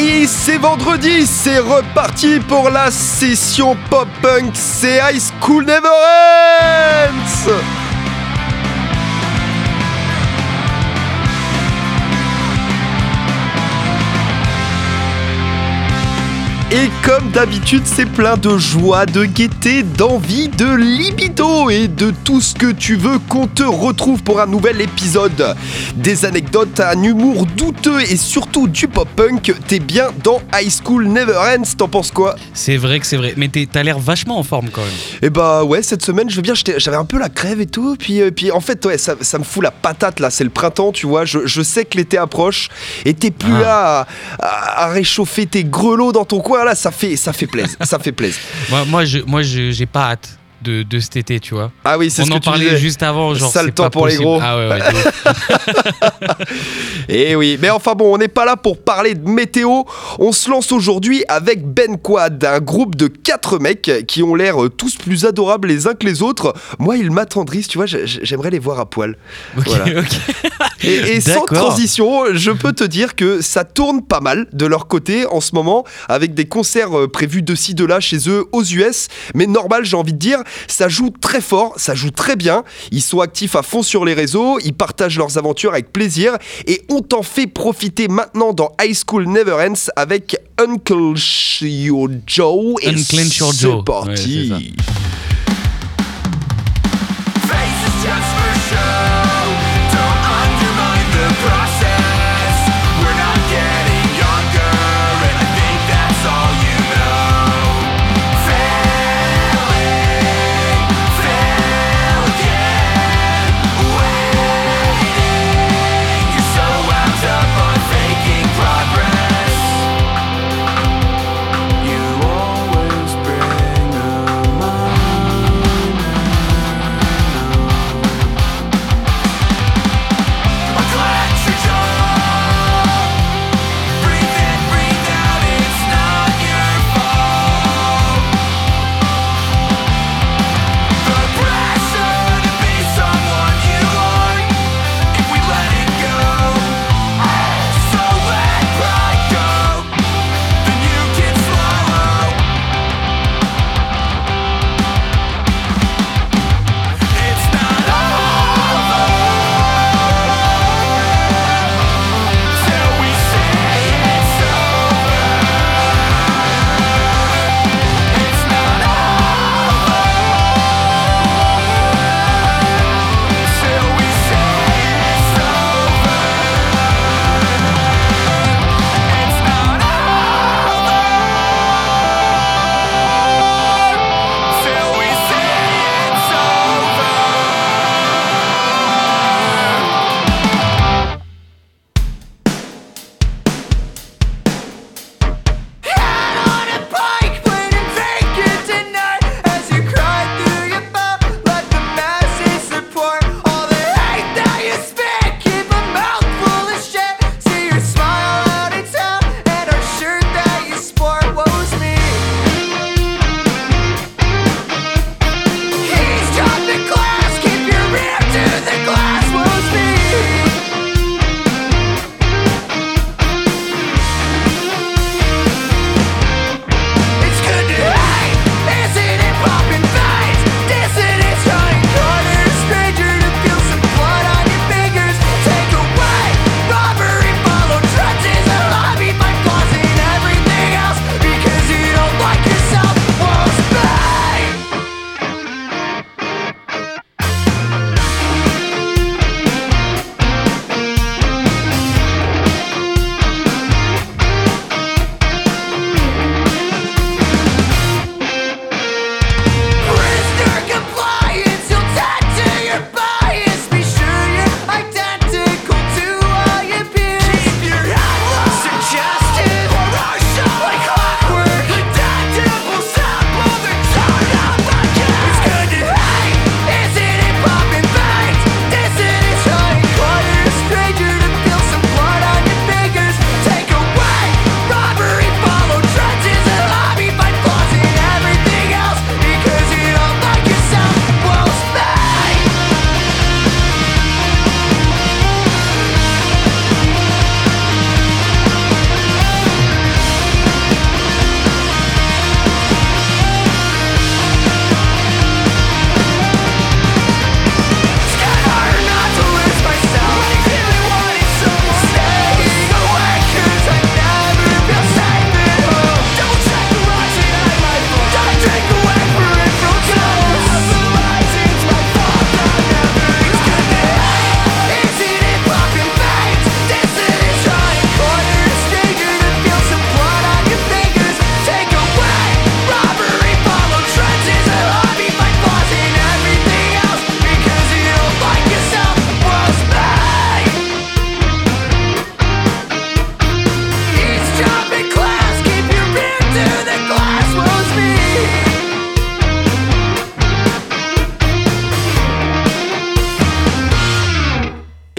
Et c'est vendredi, c'est reparti pour la session pop-punk, c'est High School Never Ends Et comme d'habitude, c'est plein de joie, de gaieté, d'envie, de libido et de tout ce que tu veux qu'on te retrouve pour un nouvel épisode. Des anecdotes, un humour douteux et surtout du pop-punk. T'es bien dans High School Never Ends, t'en penses quoi? C'est vrai que c'est vrai, mais t'as l'air vachement en forme quand même. Eh bah ouais, cette semaine, je veux bien, j'avais un peu la crève et tout, puis, euh, puis en fait, ouais, ça, ça me fout la patate là, c'est le printemps, tu vois, je, je sais que l'été approche, et t'es plus Ah. là à, à- à réchauffer tes grelots dans ton coin, là, ça fait, ça fait plaisir, ça fait plaisir. Moi, moi, je, moi, j'ai pas hâte de, de cet été, tu vois. Ah oui, c'est On ce en que tu parlait disais. juste avant, genre. Sale c'est temps pas pour les gros. Ah ouais, ouais. ouf. Eh oui, mais enfin bon, on n'est pas là pour parler de météo. On se lance aujourd'hui avec Ben Quad, un groupe de quatre mecs qui ont l'air tous plus adorables les uns que les autres. Moi, ils m'attendrissent, tu vois, j'ai- j'aimerais les voir à poil. Ok, Voilà. Et, et sans transition, je peux te dire que ça tourne pas mal de leur côté en ce moment, avec des concerts euh, prévus de ci, de là chez eux aux US. Mais normal, j'ai envie de dire, ça joue très fort, ça joue très bien. Ils sont actifs à fond sur les réseaux, ils partagent leurs aventures avec plaisir et on t'en fait profiter maintenant dans High School Never Ends avec Uncle Joe. Et Unclench Your c'est Joe. parti. Ouais,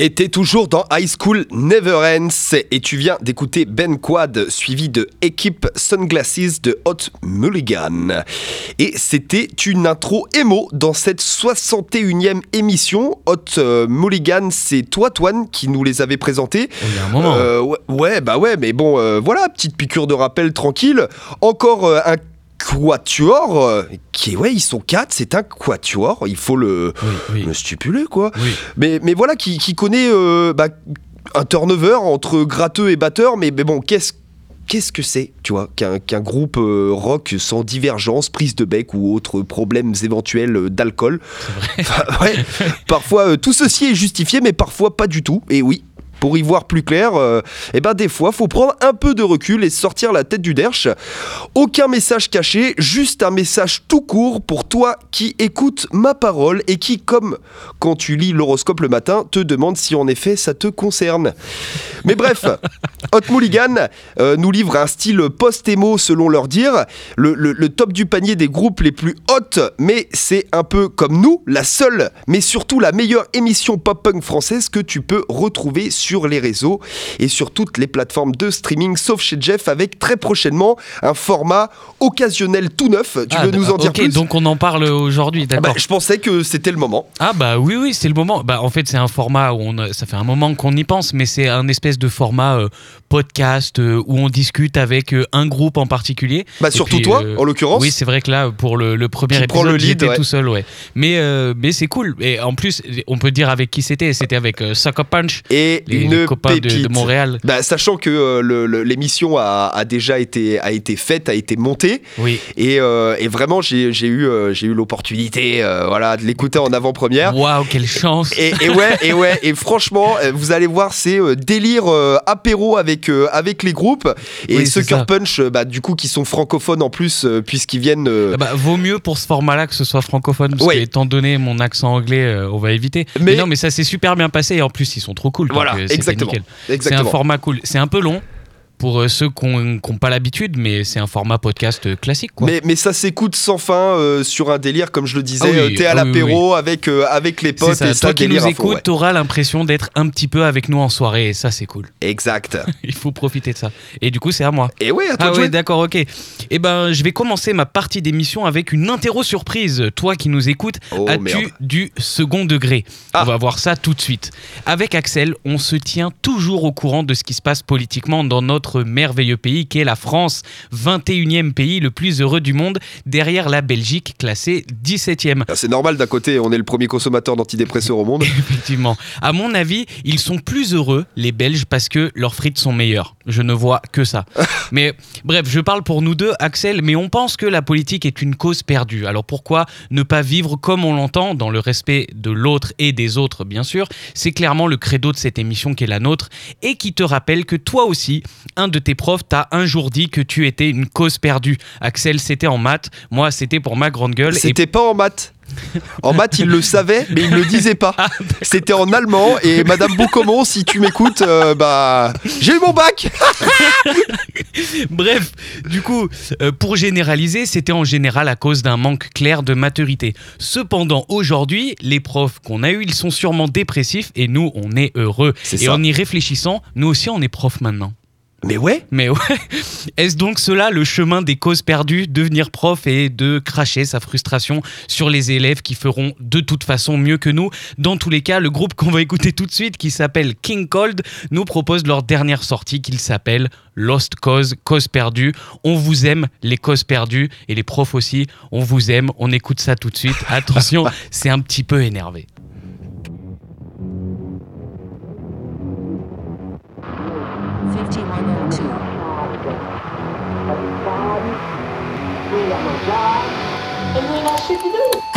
Et t'es toujours dans High School Never Ends et tu viens d'écouter Ben Quad suivi de Équipe Sunglasses de Hot Mulligan. Et c'était une intro émo dans cette 61e émission. Hot euh, Mulligan, c'est toi, Toine, qui nous les avait présentés. Il y a un moment. Euh, ouais, ouais, bah ouais, mais bon, euh, voilà, petite piqûre de rappel tranquille. Encore un quatuor euh, qui ouais, ils sont quatre, c'est un quatuor, il faut le, Oui, oui. le stipuler, quoi. Oui. Mais, mais voilà, qui, qui connaît euh, bah, un turnover entre gratteux et batteur, mais, mais bon, qu'est-ce Qu'est-ce que c'est, tu vois, qu'un groupe euh, rock sans divergence, prise de bec ou autres problèmes éventuels euh, d'alcool Enfin, ouais, Parfois, euh, tout ceci est justifié, mais parfois pas du tout. Et oui, pour y voir plus clair, euh, eh ben des fois, faut prendre un peu de recul et sortir la tête du derche. Aucun message caché, juste un message tout court pour toi qui écoutes ma parole et qui, comme quand tu lis l'horoscope le matin, te demande si en effet ça te concerne. Mais bref, Hot Mulligan euh, nous livre un style post-émo selon leur dire, le, le- le top du panier des groupes les plus hot, mais c'est un peu comme nous, la seule, mais surtout la meilleure émission pop-punk française que tu peux retrouver sur les réseaux et sur toutes les plateformes de streaming, sauf chez Jeff, avec très prochainement un format occasionnel tout neuf. Tu Ah, veux nous en dire ok, plus? donc on en parle aujourd'hui, Ah bah, d'accord. Je pensais que c'était le moment. Ah bah oui oui c'est le moment. Bah en fait c'est un format où on a- ça fait un moment qu'on y pense mais c'est un espèce de format euh, podcast euh, où on discute avec euh, un groupe en particulier. Bah Et surtout puis, toi, en l'occurrence. Oui c'est vrai que là pour le, le premier prend épisode le lead, j'étais ouais. tout seul ouais. Mais mais c'est cool et en plus on peut dire avec qui c'était c'était avec Sucker Punch et les, une les copains de, de Montréal. Bah, sachant que euh, l'émission a, a déjà été, a été faite, a été montée, Oui. et, euh, et vraiment j'ai eu, euh, j'ai eu l'opportunité voilà, de l'écouter en avant-première. Waouh quelle chance. Et, et ouais, et ouais, et franchement, vous allez voir, c'est délire apéro avec, avec les groupes. Et Oui, ceux. Punch, bah, du coup, qui sont francophones en plus, puisqu'ils viennent. Ah bah, vaut mieux pour ce format-là que ce soit francophone, parce Ouais. que étant donné mon accent anglais, on va éviter. Mais, Mais- non, mais ça s'est super bien passé et en plus ils sont trop cool. Voilà, exactement. C'est un format cool. C'est un peu long pour euh, ceux qui n'ont pas l'habitude, mais c'est un format podcast euh, classique. Quoi. Mais, mais ça s'écoute sans fin euh, sur un délire, comme je le disais. Ah oui, T'es à ah oui, l'apéro avec, euh, avec les potes ça. et ça Toi qui délire nous écoutes, ouais. t'auras l'impression d'être un petit peu avec nous en soirée et ça c'est cool. Exact. Il faut profiter de ça. Et du coup c'est à moi. Et ouais, à toi Ah ouais, d'accord, ok. Eh ben, je vais commencer ma partie d'émission avec une interro surprise. Toi qui nous écoutes, Oh, as-tu du second degré? Ah. On va voir ça tout de suite. Avec Axel, on se tient toujours au courant de ce qui se passe politiquement dans notre merveilleux pays qu'est la France, 21e pays le plus heureux du monde, derrière la Belgique classée 17e. Ah, C'est normal d'un côté, on est le premier consommateur d'antidépresseurs au monde. Effectivement. À mon avis, ils sont plus heureux, les Belges, parce que leurs frites sont meilleures. Je ne vois que ça. mais bref, je parle pour nous deux, Axel, mais on pense que la politique est une cause perdue. Alors pourquoi ne pas vivre comme on l'entend, dans le respect de l'autre et des autres, bien sûr? C'est clairement le credo de cette émission qui est la nôtre et qui te rappelle que toi aussi, un de tes profs t'a un jour dit que tu étais une cause perdue. Axel, c'était en maths, moi, c'était pour ma grande gueule. Et C'était pas en maths. En maths, il le savait, mais il le disait pas. Ah, C'était en allemand. Et Madame Boucomont, si tu m'écoutes, euh, bah, j'ai eu mon bac. Bref, du coup, euh, pour généraliser, c'était en général à cause d'un manque clair de maturité. Cependant, aujourd'hui, les profs qu'on a eus, ils sont sûrement dépressifs et nous, on est heureux. Et ça. en y réfléchissant, nous aussi, on est profs maintenant. Mais ouais. Mais ouais, est-ce donc cela le chemin des causes perdues, devenir prof et de cracher sa frustration sur les élèves qui feront de toute façon mieux que nous? Dans tous les cas, le groupe qu'on va écouter tout de suite, qui s'appelle King Cold, nous propose leur dernière sortie qu'il s'appelle Lost Cause, cause perdue. On vous aime, les causes perdues, et les profs aussi, on vous aime, on écoute ça tout de suite. Attention, c'est un petit peu énervé. 5102. And you ain't got shit to do. Your secret lies to every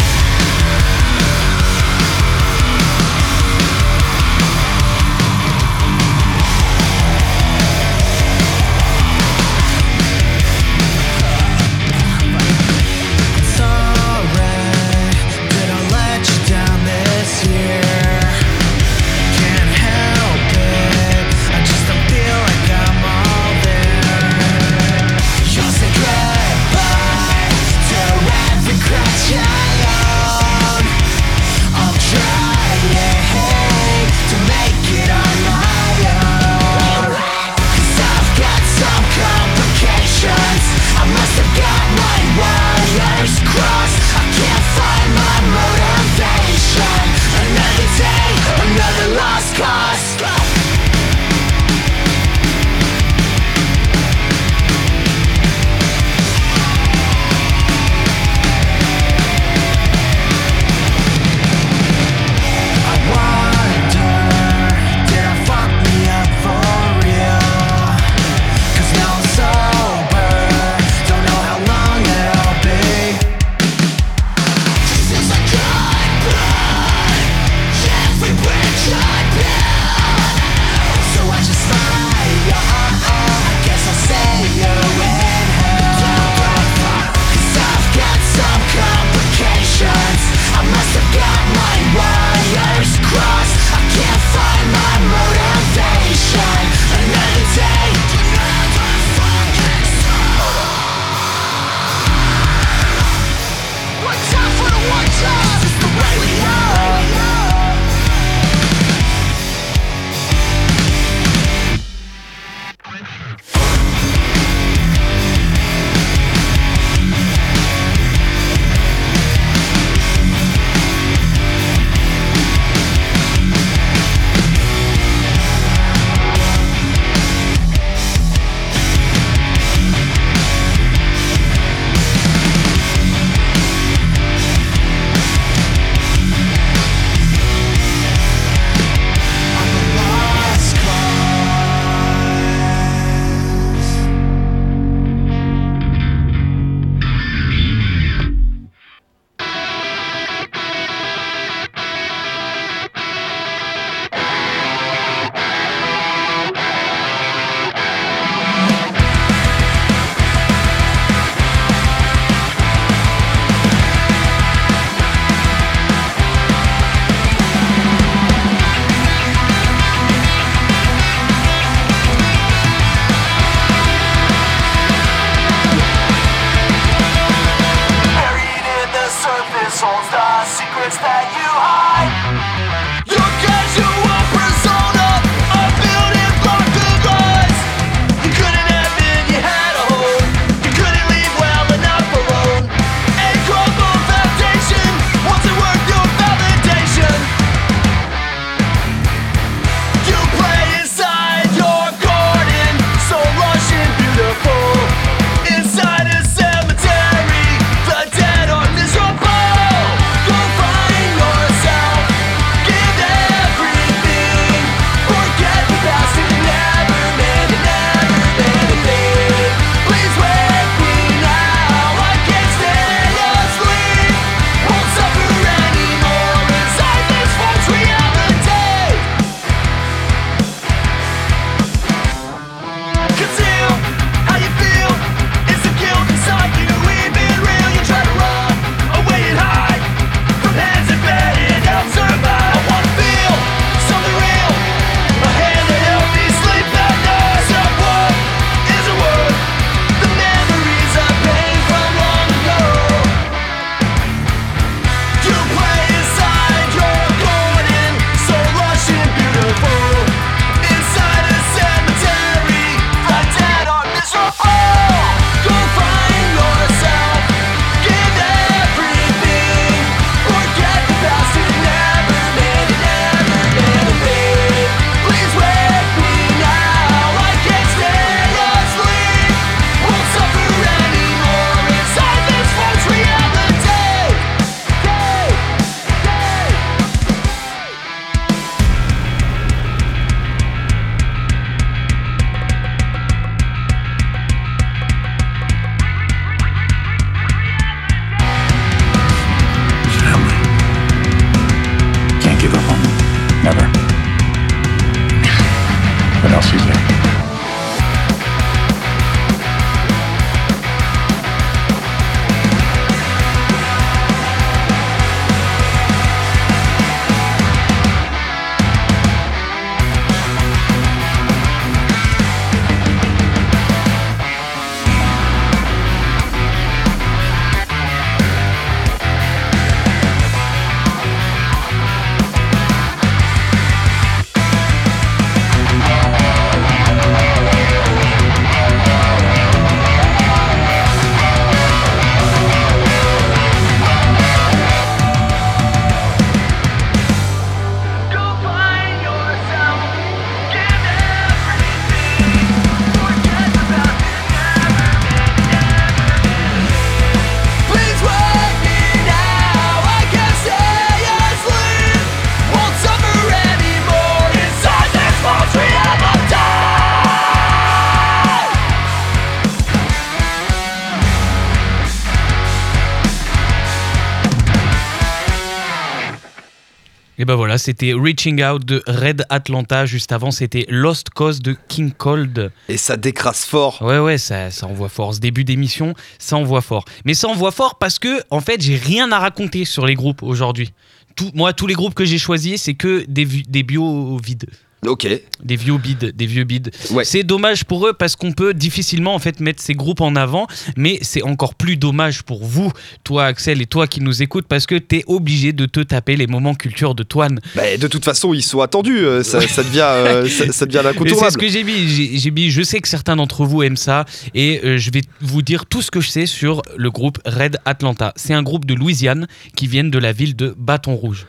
Et ben voilà, c'était Reaching Out de Red Atlanta. Juste avant, c'était Lost Cause de King Cold. Et ça décrase fort. Ouais, ouais, ça, ça envoie fort. Ce début d'émission, ça envoie fort. Mais ça envoie fort parce que, en fait, j'ai rien à raconter sur les groupes aujourd'hui. Tout, moi, tous les groupes que j'ai choisis, c'est que des, des bios vides. Ok. Des vieux bides, des vieux bides. Ouais. C'est dommage pour eux parce qu'on peut difficilement en fait mettre ces groupes en avant, mais c'est encore plus dommage pour vous, toi Axel et toi qui nous écoutes, parce que t'es obligé de te taper les moments culture de Toine. Bah, de toute façon, ils sont attendus. euh, Ça, ça devient, euh, ça, ça devient c'est ce que j'ai mis. J'ai j'ai mis. Je sais que certains d'entre vous aiment ça et euh, je vais vous dire tout ce que je sais sur le groupe Red Atlanta. C'est un groupe de Louisiane qui viennent de la ville de Bâton Rouge.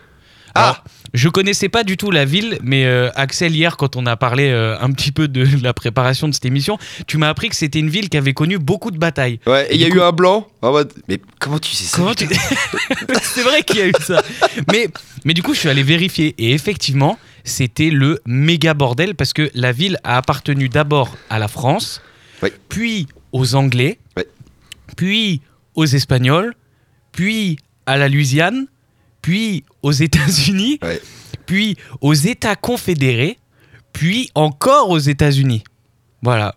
Alors, Ah. Je connaissais pas du tout la ville, mais euh, Axel hier, quand on a parlé euh, un petit peu de la préparation de cette émission, tu m'as appris que c'était une ville qui avait connu beaucoup de batailles. Ouais, et il y a eu un blanc. en mode, Mais comment tu sais ça tu... C'est vrai qu'il y a eu ça. Mais, mais du coup, je suis allé vérifier. Et effectivement, c'était le méga bordel parce que la ville a appartenu d'abord à la France, Oui. puis aux Anglais, Oui. puis aux Espagnols, puis à la Louisiane, puis aux États-Unis, Ouais. puis aux États confédérés, puis encore aux États-Unis. Voilà.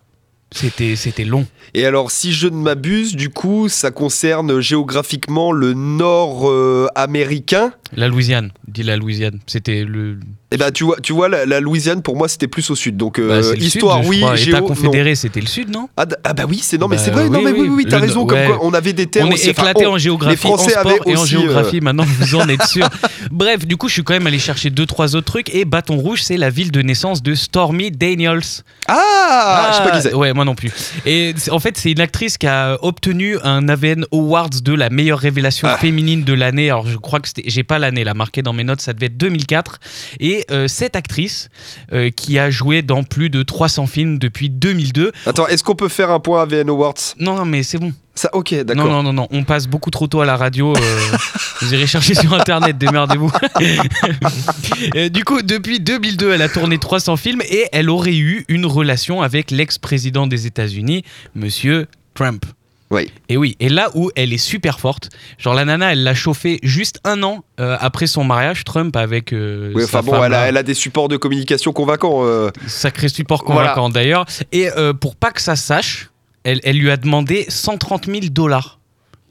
C'était c'était long. Et alors, si je ne m'abuse, du coup, ça concerne géographiquement le nord euh, américain? La Louisiane, dit la Louisiane. C'était le. Et ben, tu vois, tu vois la, la Louisiane, pour moi, c'était plus au sud. Donc, euh, Bah, histoire, sud, oui, État non. confédéré, c'était le sud, non Ah, ah bah oui, c'est non, mais Bah, c'est vrai, non, oui, mais oui, oui, oui. t'as raison. Comme ouais. quoi, on avait des termes. On est enfin, éclaté en géographie, les Français en sport avaient et en aussi, euh, géographie. Maintenant, vous en êtes sûr. Bref, du coup, je suis quand même allé chercher deux, trois autres trucs. Et Bâton Rouge, c'est la ville de naissance de Stormy Daniels. Ah, je sais pas qui c'est. Ouais, moi non plus. Et en fait, c'est une actrice qui a obtenu un AVN Awards de la meilleure révélation Ah. féminine de l'année. Alors, je crois que j'ai pas l'année là marquée dans mes notes, ça devait être 2004. Et euh, cette actrice euh, qui a joué dans plus de 300 films depuis 2002. Attends, est-ce qu'on peut faire un point à VN Awards? Non, non, mais c'est bon. Ça, ok, Non, d'accord. non, non, non, on passe beaucoup trop tôt à la radio. euh, vous irez chercher sur internet, démerdez-vous. Du coup, depuis 2002, elle a tourné 300 films et elle aurait eu une relation avec l'ex-président des États-Unis, monsieur Trump. Oui. Et oui, et là où elle est super forte, genre la nana, elle l'a chauffé juste un an euh, après son mariage, Trump avec euh, Oui, enfin bon, femme, elle a, là. elle a des supports de communication convaincants. euh. Sacré support Voilà. convaincant d'ailleurs. Et euh, pour pas que ça sache, elle, elle lui a demandé 130 000 dollars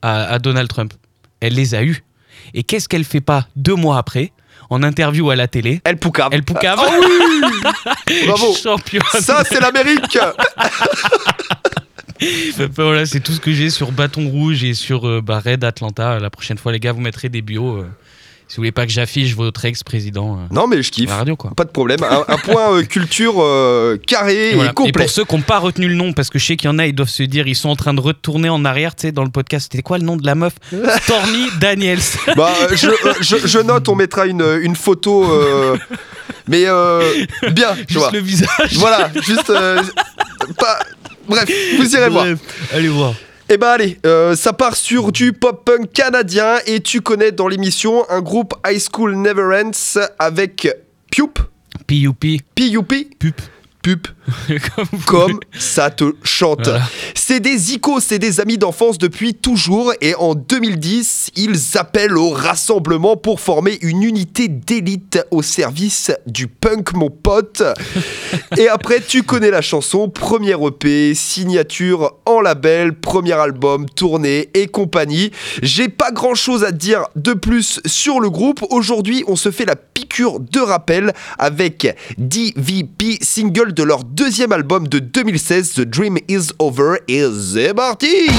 à, à Donald Trump. Elle les a eus. Et qu'est-ce qu'elle fait pas deux mois après, en interview à la télé? Elle poucave. Elle poucave. Ah oui Bravo Championne. Ça, c'est l'Amérique voilà, c'est tout ce que j'ai sur Bâton Rouge et sur euh, bah, Red Atlanta. La prochaine fois, les gars, vous mettrez des bios. euh, si vous voulez pas que j'affiche votre ex-président euh, Non, mais je kiffe. la radio, quoi. Pas de problème. Un, un point euh, culture carré Et, voilà. et complet. pour ceux qui n'ont pas retenu le nom, parce que je sais qu'il y en a, ils doivent se dire, ils sont en train de retourner en arrière, tu sais, dans le podcast. C'était quoi le nom de la meuf? Stormy Daniels. Bah, je, je- je note, on mettra une, une photo. mais bien, tu Juste vois. le visage. Voilà, juste. pas... Bref, vous irez voir. Allez voir. Eh ben allez, euh, ça part sur du pop-punk canadien et tu connais dans l'émission un groupe High School Never Ends avec Pup, P.U.P. P-U-P, Pup. Pup, Comme ça te chante. Voilà. C'est des icônes, c'est des amis d'enfance depuis toujours et en 2010, ils appellent au rassemblement pour former une unité d'élite au service du punk, mon pote. et après, tu connais la chanson, premier EP, signature en label, premier album, tournée et compagnie. J'ai pas grand chose à te dire de plus sur le groupe. Aujourd'hui, on se fait la piqûre de rappel avec DVP, single de leur deuxième album de 2016, The Dream Is Over. Et c'est parti!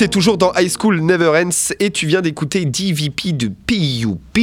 T'es toujours dans High School Never Ends et tu viens d'écouter DVP de PUP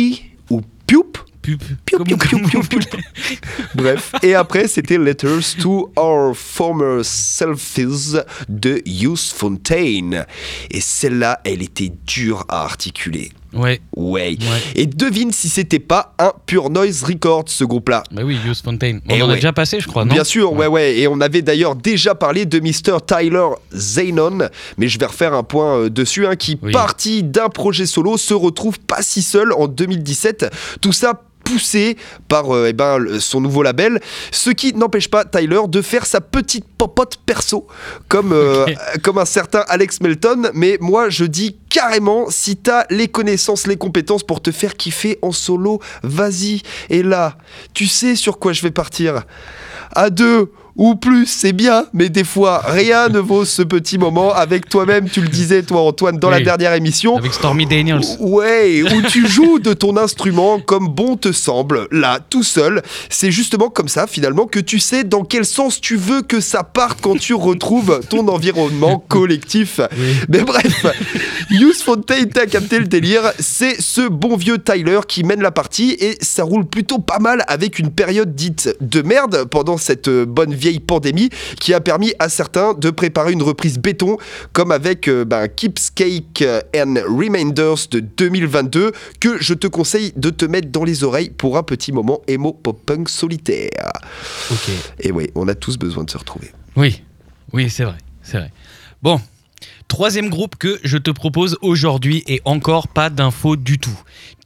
ou PUP Pup. Piou, piou, piou. Bref, et après c'était Letters to Our Former Selfies de Hughes Fontaine. Et celle-là, elle était dure à articuler. Ouais. Ouais. Ouais. Et devine si c'était pas un Pure Noise Records ce groupe-là. Bah oui, Use Fontaine. On Eh en ouais. a déjà passé, je crois, non Bien sûr, ouais, ouais. Et on avait d'ailleurs déjà parlé de Mr. Tyler Zaynon, mais je vais refaire un point euh, dessus, hein, qui, Oui. parti d'un projet solo, se retrouve pas si seul en 2017. Tout ça poussé par euh, eh ben, son nouveau label, ce qui n'empêche pas Tyler de faire sa petite popote perso, comme, euh, euh, comme un certain Alex Melton. Mais moi, je dis carrément, si t'as les connaissances, les compétences pour te faire kiffer en solo, vas-y. Et là, tu sais sur quoi je vais partir à deux ou plus, c'est bien, mais des fois, rien ne vaut ce petit moment avec toi-même, tu le disais, toi, Antoine, dans la dernière émission. Avec Stormy Daniels. Ouais, où tu joues de ton instrument comme bon te semble, là, tout seul. C'est justement comme ça, finalement, que tu sais dans quel sens tu veux que ça parte quand tu retrouves ton environnement collectif. Oui. Mais bref, Use Fontaine, t'as capté le délire. C'est ce bon vieux Tyler qui mène la partie et ça roule plutôt pas mal avec une période dite de merde pendant cette euh, bonne vieille pandémie qui a permis à certains de préparer une reprise béton comme avec euh, ben, Keeps Cake and Reminders de 2022 que je te conseille de te mettre dans les oreilles pour un petit moment emo pop punk solitaire. Ok. Et oui, on a tous besoin de se retrouver. Oui, oui, c'est vrai, c'est vrai. Bon, troisième groupe que je te propose aujourd'hui et encore pas d'infos du tout.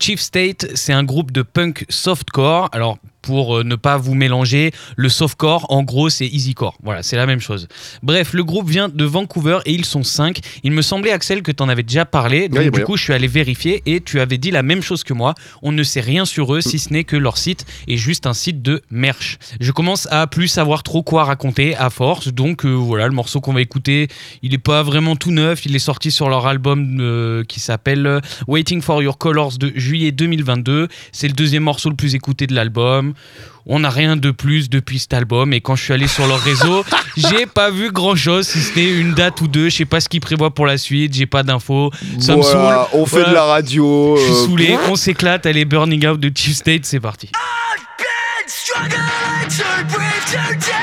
Chief State, c'est un groupe de punk softcore. Alors pour euh, ne pas vous mélanger, le softcore, en gros, c'est easycore. Voilà, c'est la même chose. Bref, le groupe vient de Vancouver et ils sont cinq. Il me semblait, Axel, que tu en avais déjà parlé. Donc, Oui, du coup, je suis allé vérifier et tu avais dit la même chose que moi. On ne sait rien sur eux, si ce n'est que leur site est juste un site de merch. Je commence à plus savoir trop quoi raconter à force. Donc, euh, voilà, le morceau qu'on va écouter, il n'est pas vraiment tout neuf. Il est sorti sur leur album euh, qui s'appelle Waiting for Your Colors de juillet 2022. C'est le deuxième morceau le plus écouté de l'album. On n'a rien de plus depuis cet album et quand je suis allé sur leur réseau, j'ai pas vu grand chose si ce n'est une date ou deux. Je sais pas ce qu'ils prévoient pour la suite, j'ai pas d'infos. Ça me Voilà, saoule. on fait Voilà. de la radio. Je suis euh, saoulé, on s'éclate, allez Burning Out de Chief State, c'est parti. been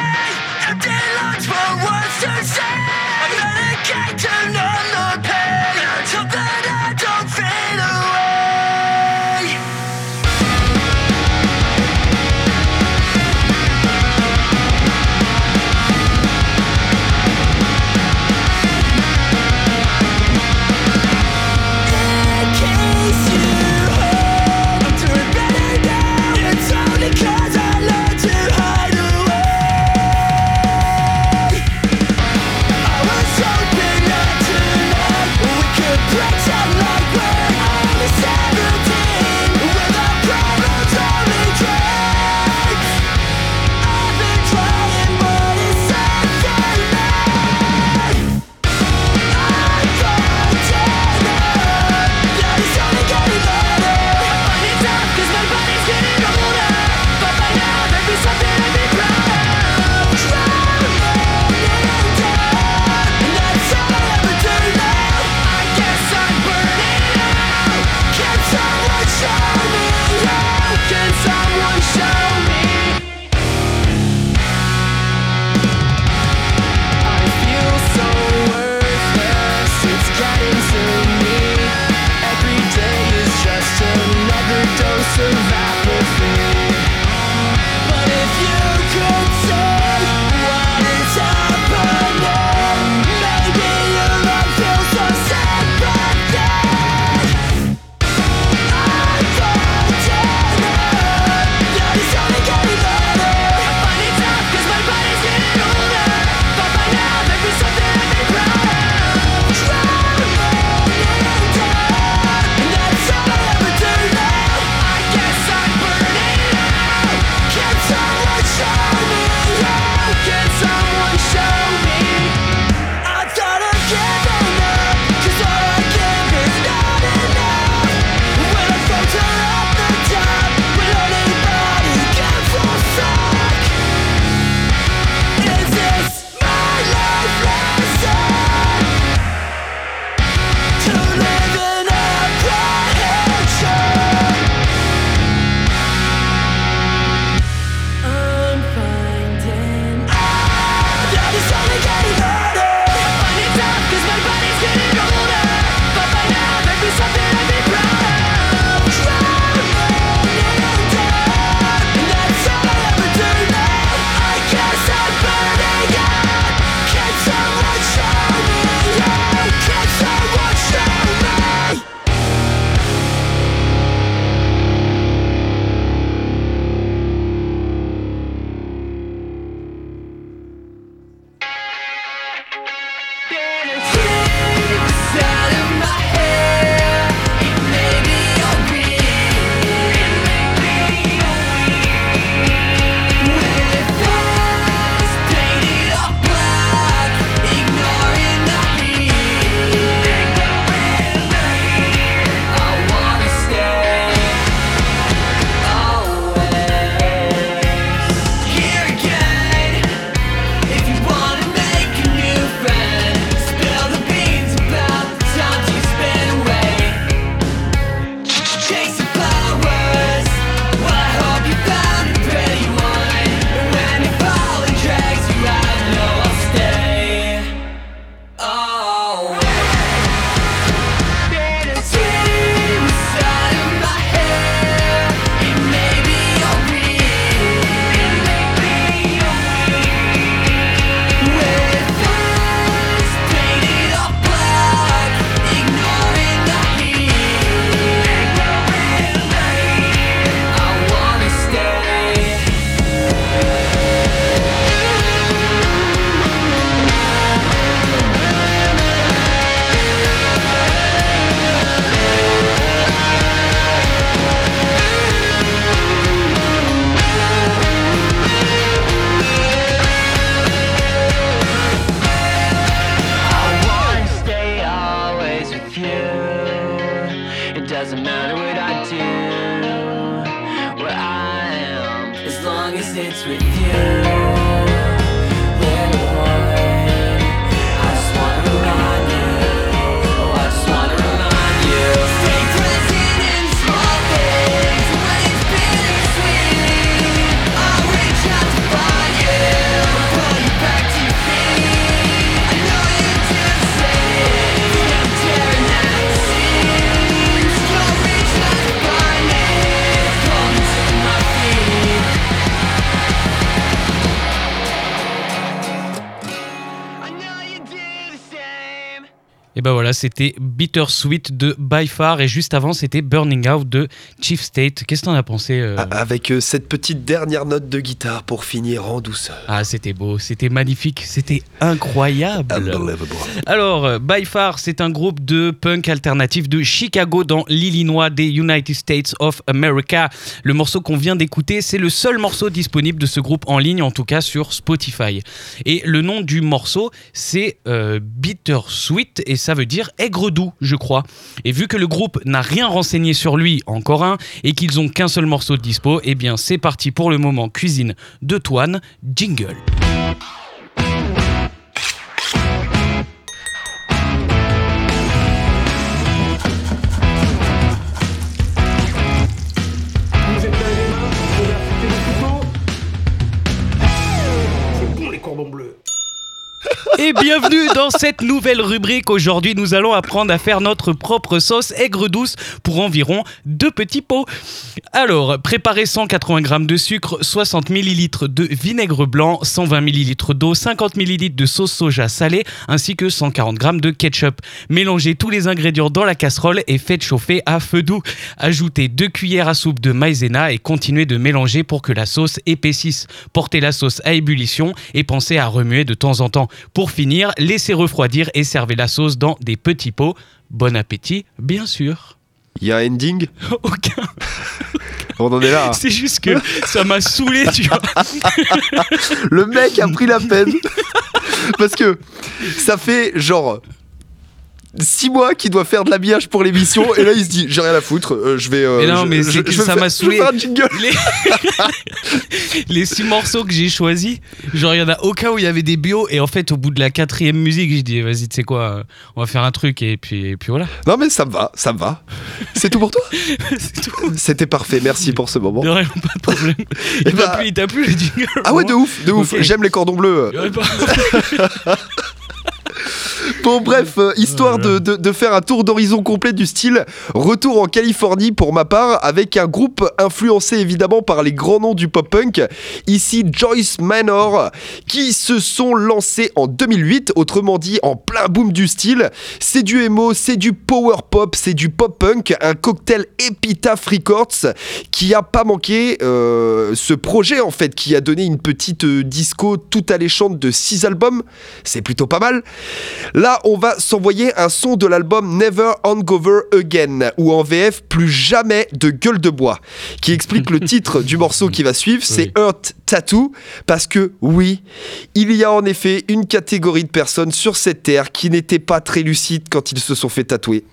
c'était Bittersweet de By Far et juste avant c'était Burning Out de Chief State. Qu'est-ce que t'en as pensé euh A- Avec euh, cette petite dernière note de guitare pour finir en douceur. Ah, c'était beau, c'était magnifique, c'était incroyable. Unbelievable. Alors, euh, By Far, c'est un groupe de punk alternatif de Chicago dans l'Illinois des United States of America. Le morceau qu'on vient d'écouter, c'est le seul morceau disponible de ce groupe en ligne, en tout cas sur Spotify. Et le nom du morceau, c'est euh, Bittersweet et ça veut dire aigre doux, je crois. Et vu que le groupe n'a rien renseigné sur lui, encore un, et qu'ils ont qu'un seul morceau de dispo, eh bien c'est parti pour le moment cuisine de Toine, jingle. Et bienvenue dans cette nouvelle rubrique. Aujourd'hui, nous allons apprendre à faire notre propre sauce aigre douce pour environ deux petits pots. Alors, préparez 180 g de sucre, 60 ml de vinaigre blanc, 120 ml d'eau, 50 ml de sauce soja salée ainsi que 140 g de ketchup. Mélangez tous les ingrédients dans la casserole et faites chauffer à feu doux. Ajoutez 2 cuillères à soupe de maïzena et continuez de mélanger pour que la sauce épaississe. Portez la sauce à ébullition et pensez à remuer de temps en temps. Pour finir, laissez refroidir et servez la sauce dans des petits pots. Bon appétit, bien sûr. Il y a un ending? Aucun. On en est là. C'est juste que ça m'a saoulé, tu vois. Le mec a pris la peine. Parce que ça fait genre. Six mois qu'il doit faire de l'habillage pour l'émission et là il se dit j'ai rien à foutre euh, je vais euh, Mais non, je- mais je- que ça m'a saoulé. Les... les six morceaux que j'ai choisis, genre il y en a aucun où il y avait des bios et en fait au bout de la quatrième musique, je dis vas-y tu sais quoi, euh, on va faire un truc et puis, et puis voilà. non mais ça me va ça me va. C'est tout pour toi. C'était parfait merci pour ce moment. De rien, pas de problème. Il Eh t'a bah- plu, il t'a plu le jingle ah ouais de ouf de ouf. j'aime les cordons bleus Il y aurait pas- Bon bref, euh, histoire de, faire un tour d'horizon complet du style, retour en Californie pour ma part, avec un groupe influencé évidemment par les grands noms du pop-punk, ici Joyce Manor, qui se sont lancés en 2008, autrement dit en plein boom du style. C'est du emo, c'est du power pop, c'est du pop-punk, un cocktail Epitaph Records qui a pas manqué euh, ce projet en fait, qui a donné une petite euh, disco tout alléchante de 6 albums, c'est plutôt pas mal. Là, on va s'envoyer un son de l'album Never Hangover Again, ou en VF, plus jamais de gueule de bois, qui explique le titre du morceau qui va suivre, c'est Earth Tattoo, parce que oui, il y a en effet une catégorie de personnes sur cette terre qui n'étaient pas très lucides quand ils se sont fait tatouer.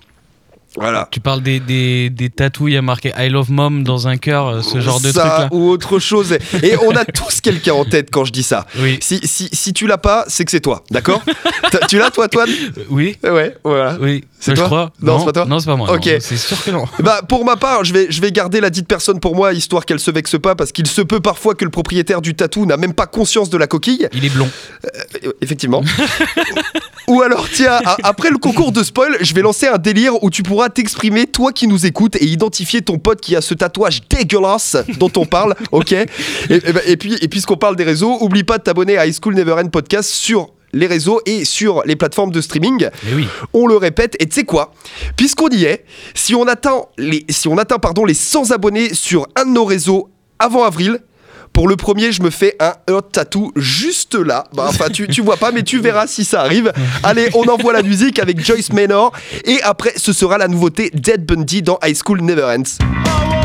Voilà. Tu parles des, des, des tatous, il y a marqué I love mom dans un cœur, euh, ce genre de ça, truc là. ou autre chose. Et on a tous quelqu'un en tête quand je dis ça. Oui. Si, si, si tu l'as pas, c'est que c'est toi, d'accord Tu l'as toi, Toine Euh, Oui. Ouais, voilà. Oui, C'est Euh, je toi crois. Non, c'est pas toi Non, c'est pas moi. Ok. C'est sûr que non. Bah pour ma part, je vais, je vais garder la dite personne pour moi, histoire qu'elle se vexe pas, parce qu'il se peut parfois que le propriétaire du tatou n'a même pas conscience de la coquille. Il est blond. Euh, Effectivement. Ou alors, tiens, après le concours de spoil, je vais lancer un délire où tu pourras t'exprimer, toi qui nous écoutes, et identifier ton pote qui a ce tatouage dégueulasse dont on parle, ok? Et, et et puis, et puisqu'on parle des réseaux, oublie pas de t'abonner à High School Never End Podcast sur les réseaux et sur les plateformes de streaming. Oui. On le répète, et tu sais quoi? Puisqu'on y est, si on atteint, les, si on atteint pardon, les 100 abonnés sur un de nos réseaux avant avril, pour le premier, je me fais un Earth Tattoo juste là. Bah, enfin, tu, tu vois pas, mais tu verras si ça arrive. Allez, on envoie la musique avec Joyce Manor. Et après, ce sera la nouveauté Dead Bundy dans High School Never Ends.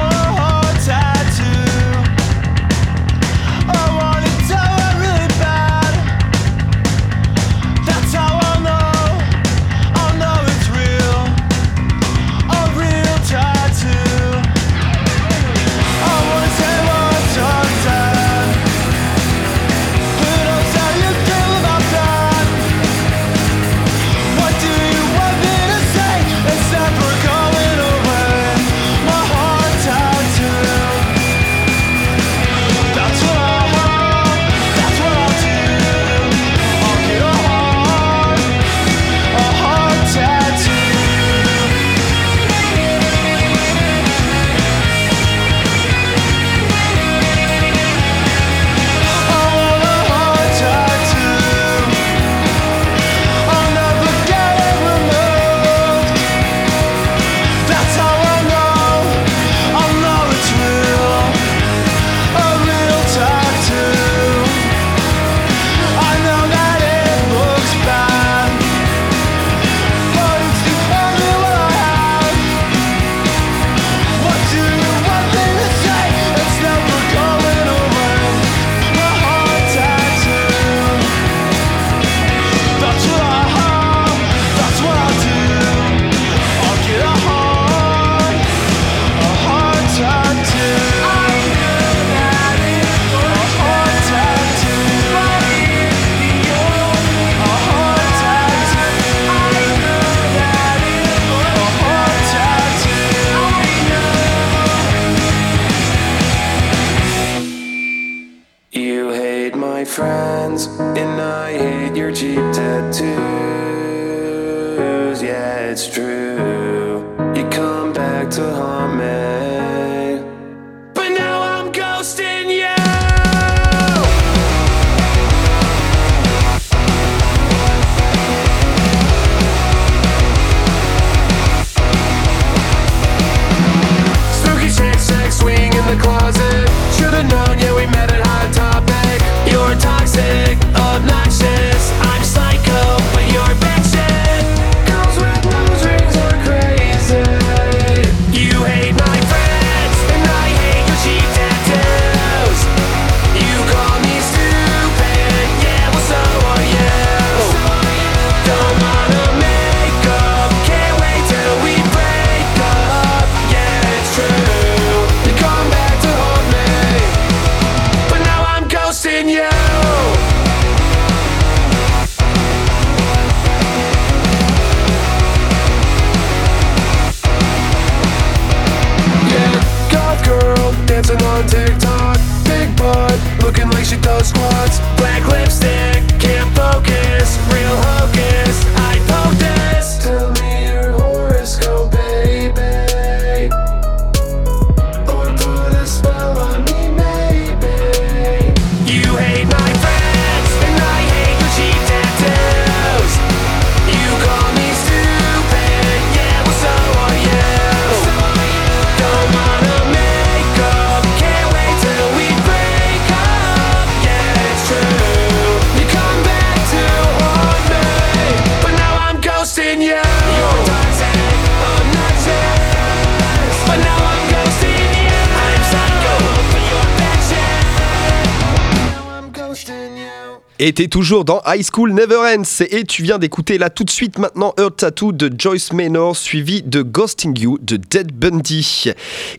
Et t'es toujours dans High School Never Ends et tu viens d'écouter là tout de suite maintenant Earth Tattoo de Joyce Maynor suivi de Ghosting You de Dead Bundy.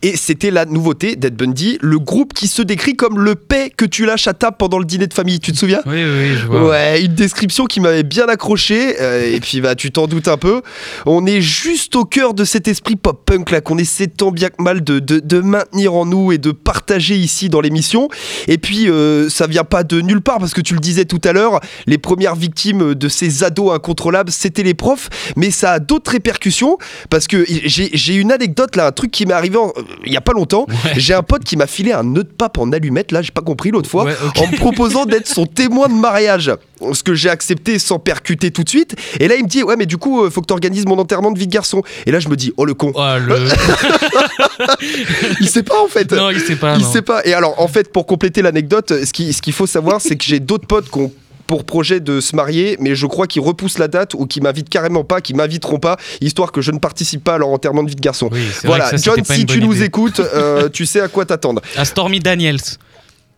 Et c'était la nouveauté, Dead Bundy, le groupe qui se décrit comme le paix que tu lâches à table pendant le dîner de famille, tu te souviens? Oui, oui, je vois. Ouais, une description qui m'avait bien accroché. euh, et puis, bah, tu t'en doutes un peu. On est juste au cœur de cet esprit pop-punk là qu'on essaie tant bien que mal de, de- de maintenir en nous et de partager ici dans l'émission. Et puis, euh, ça vient pas de nulle part parce que tu le disais tout à l'heure, les premières victimes de ces ados incontrôlables, c'était les profs. Mais ça a d'autres répercussions parce que j'ai une anecdote là, un truc qui m'est arrivé en- euh, il y a pas longtemps. J'ai un pote qui m'a filé un nœud de pape en allumette. Là, j'ai pas compris l'autre fois Ouais, en me proposant d'être son témoin de mariage. Ce que j'ai accepté sans percuter tout de suite. Et là, il me dit Ouais, mais du coup, euh, faut que tu organises mon enterrement de vie de garçon. Et là, je me dis Oh le con. Oh, le... Il sait pas en fait. non, il sait pas. il non. sait pas. Et alors, en fait, pour compléter l'anecdote, ce qui- ce qu'il faut savoir, c'est que j'ai d'autres potes qui ont pour projet de se marier, mais je crois qu'ils repoussent la date ou qu'ils m'invitent carrément pas, qu'ils m'inviteront pas, histoire que je ne participe pas à leur enterrement de vie de garçon. Oui, Voilà, ça, John, si tu nous écoutes, euh, tu sais à quoi t'attendre. À Stormy Daniels.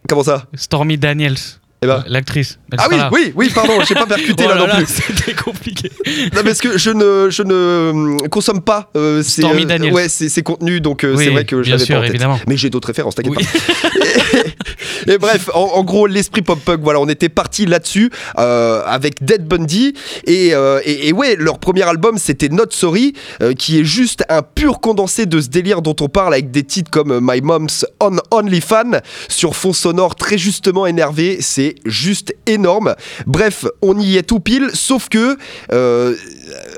Comment ça? Stormy Daniels. Eh ben. L'actrice. Ah oui, là. oui, oui, pardon, j'ai pas percuté Oh là, là non là, plus. C'était compliqué. Non, parce que je ne, je ne hum, consomme pas euh, ces, euh, ouais, ces, ces contenus, donc euh, Oui, c'est vrai que je bien l'avais sûr, pas en tête. évidemment. Mais j'ai d'autres références, t'inquiète Oui. pas. Et bref, en, gros, l'esprit pop-punk, voilà, on était parti là-dessus euh, avec Dead Bundy. Et, euh, et, et ouais, leur premier album, c'était Not Sorry, euh, qui est juste un pur condensé de ce délire dont on parle avec des titres comme My Mom's On Only Fan, sur fond sonore très justement énervé. C'est juste énorme. Bref, on y est tout pile, sauf que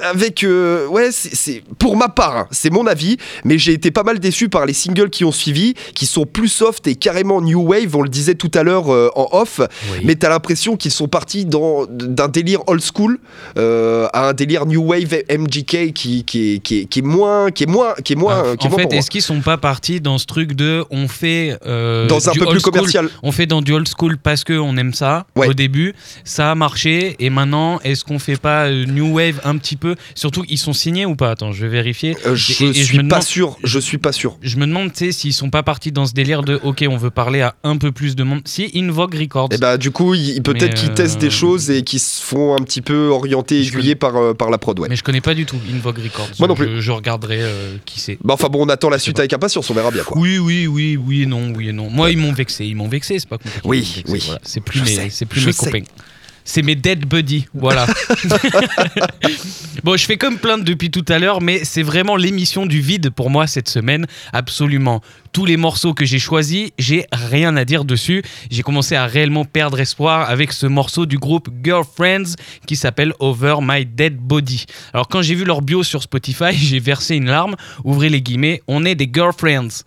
avec ouais, c'est pour ma part, hein, c'est mon avis, mais j'ai été pas mal déçu par les singles qui ont suivi, qui sont plus soft et carrément new wave. On le disait tout à l'heure euh, en off, Oui. mais t'as l'impression qu'ils sont partis dans d'un délire old school euh, à un délire new wave MGK qui, qui, est, qui, est, qui est moins qui est moins qui est moins Ah, qui est en moins fait, est-ce qu'ils sont pas partis dans ce truc de on fait euh, dans un peu plus school, commercial. On fait dans du old school parce que on aime ça Ouais. au début, ça a marché et maintenant est-ce qu'on fait pas new wave un petit peu? Surtout ils sont signés ou pas? Attends, je vais vérifier. Et- je et je suis me pas demande- sûr, je suis pas sûr. Je me demande, tu sais, s'ils sont pas partis dans ce délire de OK, on veut parler à un peu plus de monde. Si Invoke Records. Et bah du coup, peut-être qu'ils euh, testent des choses et qu'ils se font un petit peu orienter, Je aiguillés par, euh, par la prod, ouais. Mais je connais pas du tout Invoke Records. Moi non plus. Je, regarderai euh, qui c'est. Bah enfin bon, on attend la suite avec impatience, on verra bien quoi. Oui, oui, oui, oui et non, oui et non. Moi, ils m'ont vexé, ils m'ont vexé, c'est pas compliqué. Oui, oui. voilà. C'est plus Je mes, sais, plus mes copains. C'est mes dead buddies, voilà. bon, je fais comme plainte depuis tout à l'heure, mais c'est vraiment l'émission du vide pour moi cette semaine. Absolument. Tous les morceaux que j'ai choisis, j'ai rien à dire dessus. J'ai commencé à réellement perdre espoir avec ce morceau du groupe Girlfriends qui s'appelle Over My Dead Body. Alors quand j'ai vu leur bio sur Spotify, j'ai versé une larme. Ouvrez les guillemets, on est des girlfriends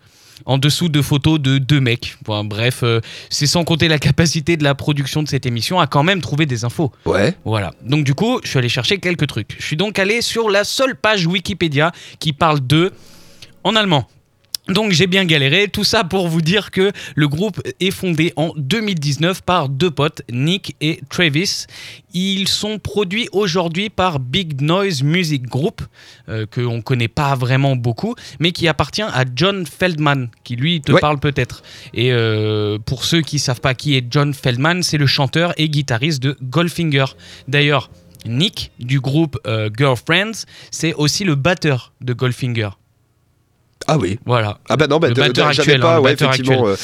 en dessous de photos de deux mecs. Bref, euh, c'est sans compter la capacité de la production de cette émission à quand même trouver des infos. Ouais. Voilà. Donc du coup, je suis allé chercher quelques trucs. Je suis donc allé sur la seule page Wikipédia qui parle de en allemand. Donc j'ai bien galéré, tout ça pour vous dire que le groupe est fondé en 2019 par deux potes, Nick et Travis. Ils sont produits aujourd'hui par Big Noise Music Group, euh, que on connaît pas vraiment beaucoup, mais qui appartient à John Feldman, qui lui te Ouais. parle peut-être. Et euh, pour ceux qui savent pas qui est John Feldman, c'est le chanteur et guitariste de Goldfinger. D'ailleurs, Nick du groupe euh, Girlfriends, c'est aussi le batteur de Goldfinger. Ah oui. Voilà. Ah bah non, bah, Le batteur actuel, pas, hein, ouais, batteur effectivement. euh,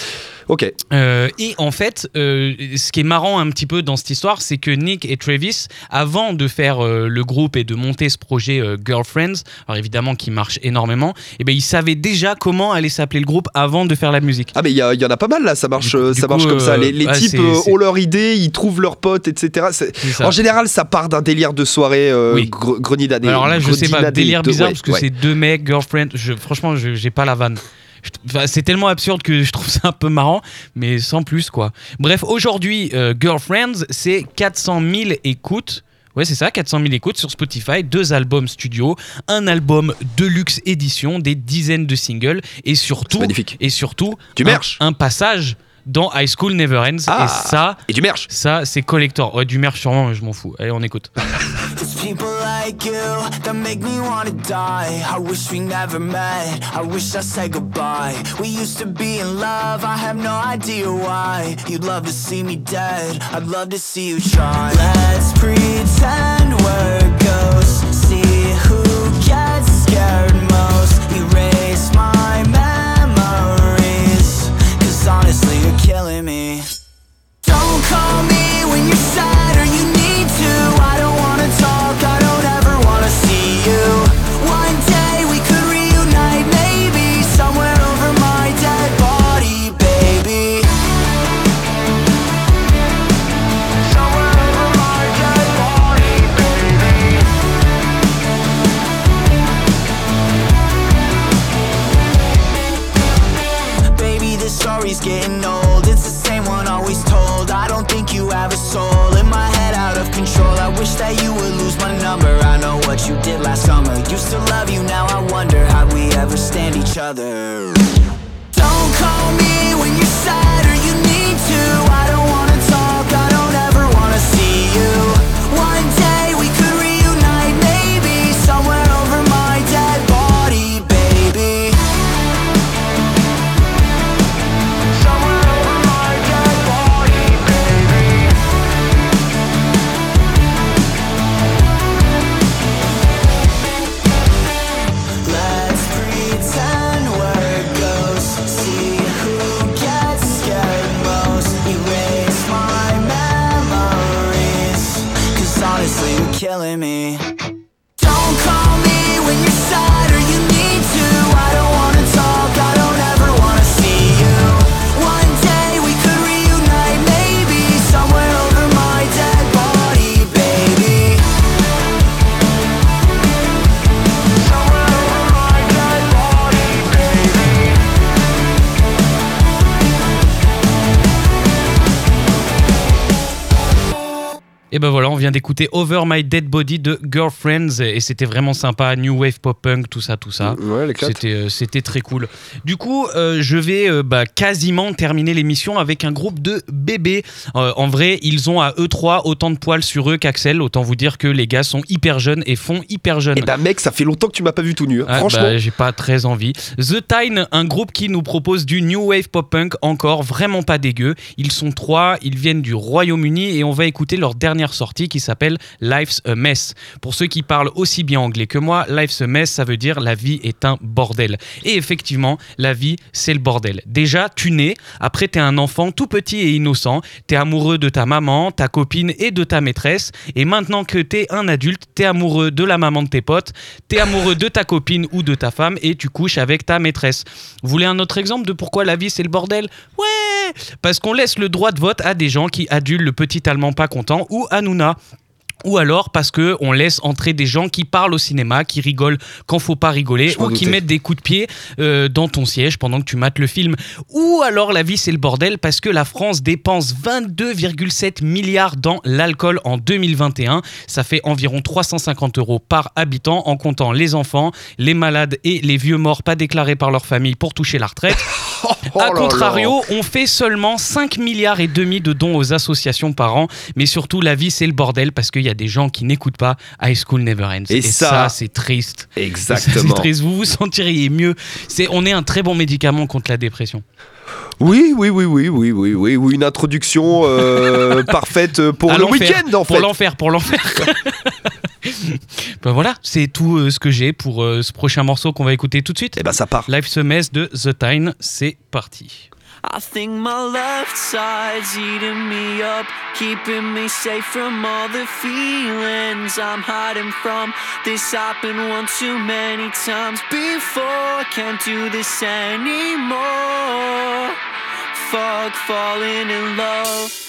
ok. Euh, et en fait, euh, ce qui est marrant un petit peu dans cette histoire, c'est que Nick et Travis, avant de faire euh, le groupe et de monter ce projet Girlfriends, alors évidemment qui marche énormément, et ben ils savaient déjà comment allait s'appeler le groupe avant de faire la musique. Ah mais il y, en a pas mal là, ça marche, Du coup- du ça marche comme ça. Les, les ouais, types ont leur idée, ils trouvent leurs potes, etc. En général, ça part d'un délire de soirée Oui. gre- grenadé. Alors là, je sais pas, délire de- bizarre ouais, parce que ouais. c'est deux mecs, girlfriend. Je, franchement, je- j'ai pas la vanne. Enfin, c'est tellement absurde que je trouve ça un peu marrant, mais sans plus quoi. Bref, aujourd'hui, euh, Girlfriends, c'est 400 000 écoutes. Ouais, c'est ça, 400 000 écoutes sur Spotify, deux albums studio, un album deluxe édition, des dizaines de singles et surtout, magnifique. et surtout, un, passage dans High School Never Ends. Ah. Et ça, Et du merch. ça c'est collector. Ouais, du merch sûrement, mais je m'en fous. Allez, on écoute. It's people like you other. D'écouter Over My Dead Body de Girlfriends et c'était vraiment sympa, New Wave Pop Punk, tout ça, tout ça. Ouais. C'était euh, c'était très cool. Du coup, euh, je vais euh, bah, quasiment terminer l'émission avec un groupe de bébés. Euh, en vrai, ils ont à eux trois autant de poils sur eux qu'Axel. Autant vous dire que les gars sont hyper jeunes et font hyper jeunes. Et bah mec, ça fait longtemps que tu m'as pas vu tout nu. hein. Ah, Franchement. bah, j'ai pas très envie. The Tyne, un groupe qui nous propose du new wave pop punk encore vraiment pas dégueu. Ils sont trois, ils viennent du Royaume-Uni et on va écouter leur dernière sortie qui s'appelle Life's a Mess. Pour ceux qui parlent aussi bien anglais que moi, Life's a Mess, ça veut dire la vie est un bordel. Et effectivement, la vie, c'est le bordel. Déjà, tu nais, après t'es un enfant tout petit et innocent, t'es amoureux de ta maman, ta copine et de ta maîtresse, et maintenant que t'es un adulte, t'es amoureux de la maman de tes potes, t'es amoureux de ta copine ou de ta femme, et tu couches avec ta maîtresse. Vous voulez un autre exemple de pourquoi la vie c'est le bordel? Ouais Parce qu'on laisse le droit de vote à des gens qui adulent le petit allemand pas content ou à Nouna. Ou alors parce que on laisse entrer des gens qui parlent au cinéma, qui rigolent quand faut pas rigoler, ou qui doutais. mettent des coups de pied euh, dans ton siège pendant que tu mates le film. Ou alors la vie c'est le bordel parce que la France dépense 22,7 milliards dans l'alcool en 2021. Ça fait environ 350 euros par habitant en comptant les enfants, les malades et les vieux morts pas déclarés par leur famille pour toucher la retraite. Oh A là là. contrario, on fait seulement 5 milliards et demi de dons aux associations par an, mais surtout la vie c'est le bordel parce qu'il y a des gens qui n'écoutent pas High School Never Ends. Et ça- c'est triste. Exactement. C'est triste. Vous vous sentiriez mieux. C'est, on est un très bon médicament contre la dépression. Oui, oui, oui, oui, oui, oui, oui, oui, une introduction euh, parfaite pour À le week-end en Pour fait. l'enfer, pour l'enfer. ben voilà, c'est tout euh, ce que j'ai pour euh, ce prochain morceau qu'on va écouter tout de suite. Et ben ça part. Live Semester de The Time, c'est parti. I think my left side's eating me up, keeping me safe from all the feelings I'm hiding from. This happened one too many times before. Can't do this anymore. Fuck falling in love.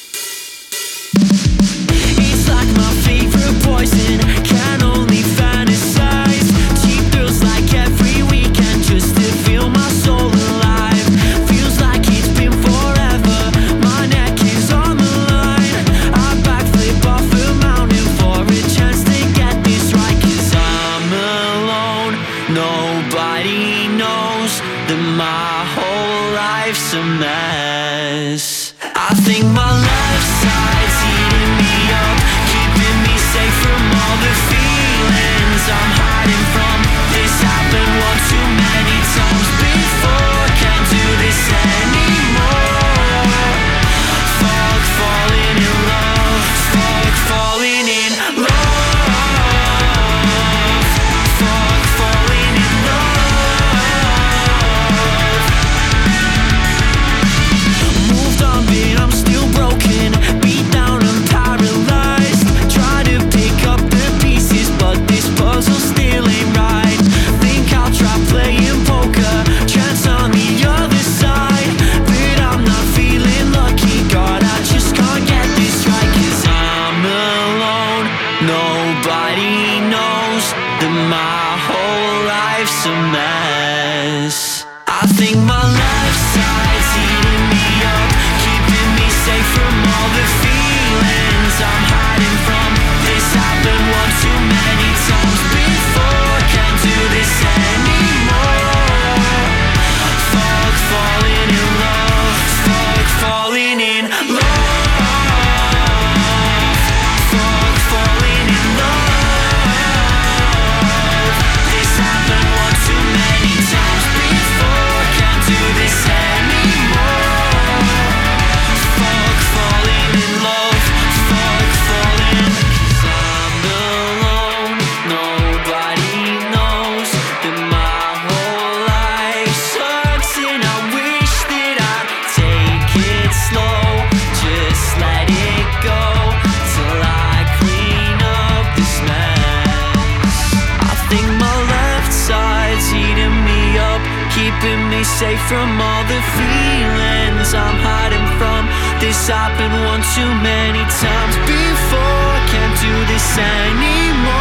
Keeping me safe from all the feelings I'm hiding from. This happened one too many times before. Can't do this anymore.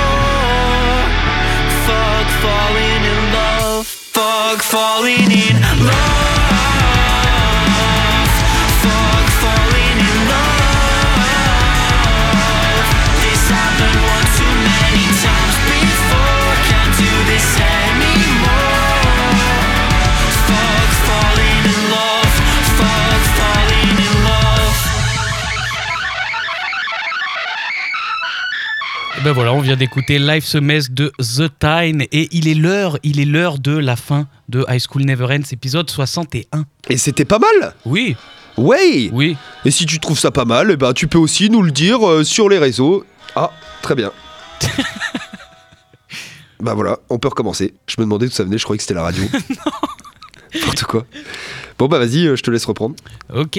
Fuck falling in love. Fuck falling in love. Et ben voilà, on vient d'écouter Live Semester de The Time et il est l'heure, il est l'heure de la fin de High School Never Ends épisode 61. Et c'était pas mal. Oui, Ouais Oui. Et si tu trouves ça pas mal, eh ben, tu peux aussi nous le dire euh, sur les réseaux. Ah, très bien. bah voilà, on peut recommencer. Je me demandais d'où ça venait, je croyais que c'était la radio. N'importe quoi. Bon bah vas-y, euh, je te laisse reprendre. Ok.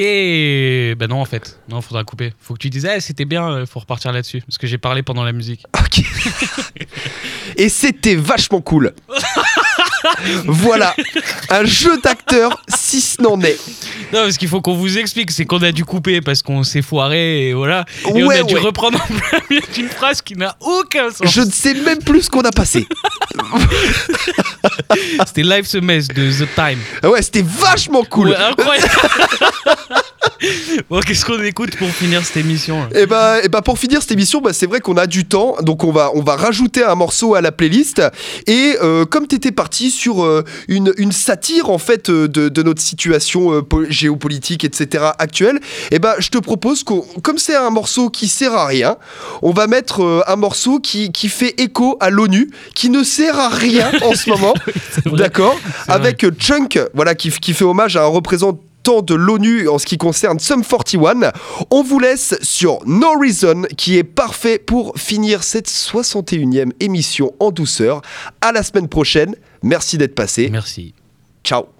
Bah non, en fait. Non, faudra couper. Faut que tu dises, ah, c'était bien, euh, faut repartir là-dessus. Parce que j'ai parlé pendant la musique. Ok. Et c'était vachement cool. voilà, un jeu d'acteur, si ce n'en est. Non, parce qu'il faut qu'on vous explique. C'est qu'on a dû couper parce qu'on s'est foiré et voilà. Et on Ouais, a dû ouais. reprendre en plein milieu d'une phrase qui n'a aucun sens. Je ne sais même plus ce qu'on a passé. C'était Live Semester de The Time. Ouais, c'était vachement cool. Ouais, incroyable. bon, qu'est-ce qu'on écoute pour finir cette émission là Et bah, et bah pour finir cette émission, bah c'est vrai qu'on a du temps, donc on va, on va rajouter un morceau à la playlist. Et euh, comme t'étais parti sur euh, une, une satire en fait euh, de, de notre situation po- géopolitique, etc. actuelle, et bah je te propose qu'on, comme c'est un morceau qui sert à rien, on va mettre un morceau qui, qui fait écho à l'ONU, qui ne sert à rien en ce moment, d'accord, avec Chunk, voilà, qui, qui fait hommage à un représentant de l'ONU en ce qui concerne Sum 41. On vous laisse sur No Reason qui est parfait pour finir cette 61e émission en douceur. À la semaine prochaine. Merci d'être passé. Merci. Ciao.